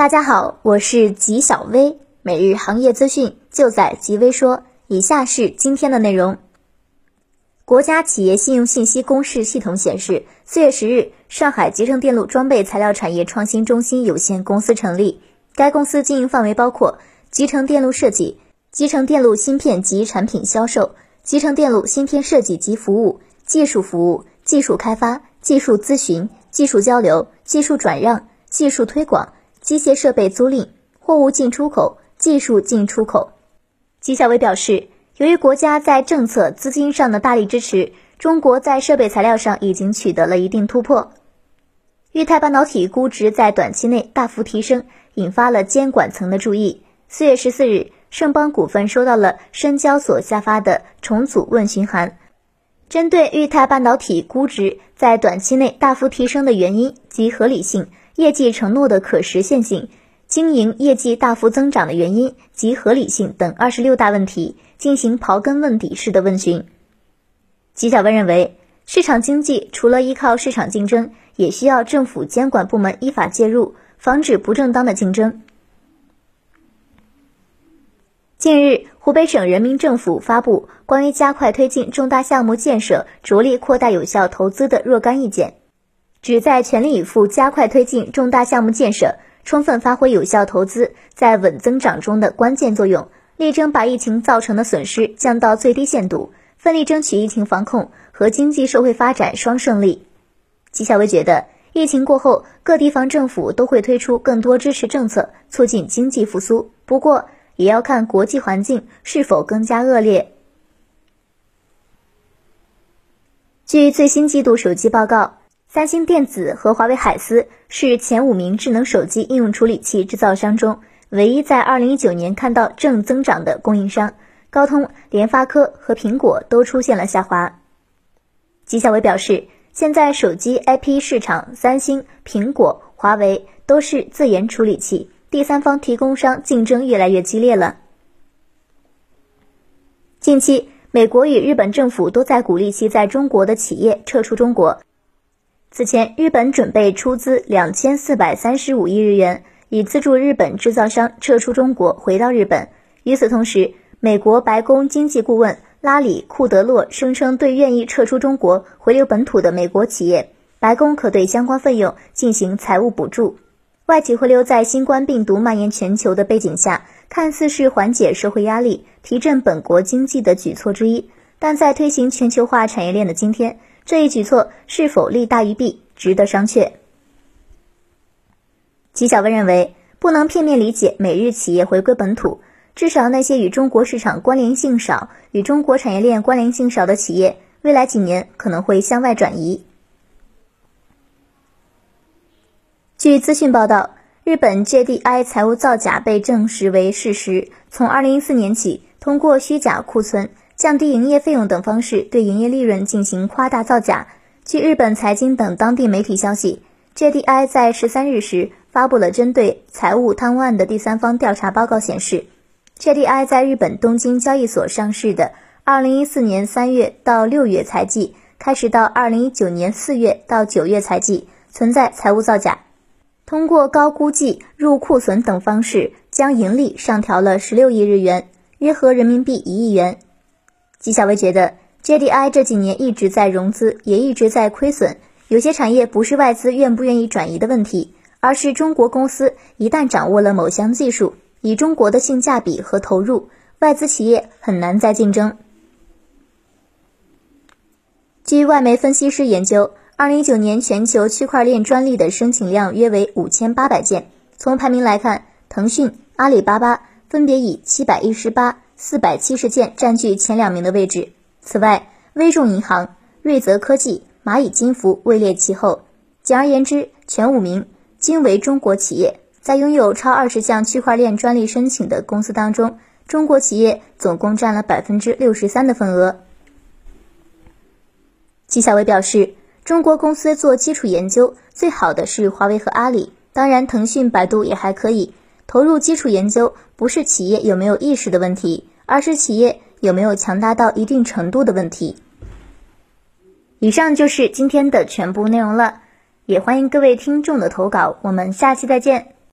大家好，我是吉小薇，每日行业资讯就在吉微说。以下是今天的内容。国家企业信用信息公示系统显示，四月十日，上海集成电路装备材料产业创新中心有限公司成立。该公司经营范围包括集成电路设计、集成电路芯片及产品销售、集成电路芯片设计及服务、技术服务、技术开发、技术咨询、技术交流、技术转让、技术推广。机械设备租赁、货物进出口、技术进出口。纪晓伟表示，由于国家在政策、资金上的大力支持，中国在设备材料上已经取得了一定突破。裕泰半导体估值在短期内大幅提升，引发了监管层的注意。四月十四日，盛邦股份收到了深交所下发的重组问询函，针对裕泰半导体估值在短期内大幅提升的原因及合理性。业绩承诺的可实现性、经营业绩大幅增长的原因及合理性等二十六大问题进行刨根问底式的问询。纪晓文认为，市场经济除了依靠市场竞争，也需要政府监管部门依法介入，防止不正当的竞争。近日，湖北省人民政府发布关于加快推进重大项目建设、着力扩大有效投资的若干意见。旨在全力以赴加快推进重大项目建设，充分发挥有效投资在稳增长中的关键作用，力争把疫情造成的损失降到最低限度，奋力争取疫情防控和经济社会发展双胜利。纪晓薇觉得，疫情过后，各地方政府都会推出更多支持政策，促进经济复苏。不过，也要看国际环境是否更加恶劣。据最新季度手机报告。三星电子和华为海思是前五名智能手机应用处理器制造商中唯一在二零一九年看到正增长的供应商。高通、联发科和苹果都出现了下滑。吉小伟表示，现在手机 IP 市场，三星、苹果、华为都是自研处理器，第三方提供商竞争越来越激烈了。近期，美国与日本政府都在鼓励其在中国的企业撤出中国。此前，日本准备出资两千四百三十五亿日元，以资助日本制造商撤出中国，回到日本。与此同时，美国白宫经济顾问拉里·库德洛声称，对愿意撤出中国、回流本土的美国企业，白宫可对相关费用进行财务补助。外企回流在新冠病毒蔓延全球的背景下，看似是缓解社会压力、提振本国经济的举措之一，但在推行全球化产业链的今天。这一举措是否利大于弊，值得商榷。纪晓薇认为，不能片面理解美日企业回归本土，至少那些与中国市场关联性少、与中国产业链关联性少的企业，未来几年可能会向外转移。据资讯报道，日本 JDI 财务造假被证实为事实，从二零一四年起，通过虚假库存。降低营业费用等方式对营业利润进行夸大造假。据日本财经等当地媒体消息，JDI 在十三日时发布了针对财务贪污案的第三方调查报告，显示，JDI 在日本东京交易所上市的二零一四年三月到六月财季开始到二零一九年四月到九月财季存在财务造假，通过高估计、入库存等方式将盈利上调了十六亿日元，约合人民币一亿元。纪晓薇觉得，JDI 这几年一直在融资，也一直在亏损。有些产业不是外资愿不愿意转移的问题，而是中国公司一旦掌握了某项技术，以中国的性价比和投入，外资企业很难再竞争。据外媒分析师研究，二零一九年全球区块链专利的申请量约为五千八百件。从排名来看，腾讯、阿里巴巴分别以七百一十八。四百七十件占据前两名的位置。此外，微众银行、瑞泽科技、蚂蚁金服位列其后。简而言之，前五名均为中国企业。在拥有超二十项区块链专利申请的公司当中，中国企业总共占了百分之六十三的份额。纪晓薇表示，中国公司做基础研究最好的是华为和阿里，当然腾讯、百度也还可以。投入基础研究不是企业有没有意识的问题。而是企业有没有强大到一定程度的问题。以上就是今天的全部内容了，也欢迎各位听众的投稿，我们下期再见。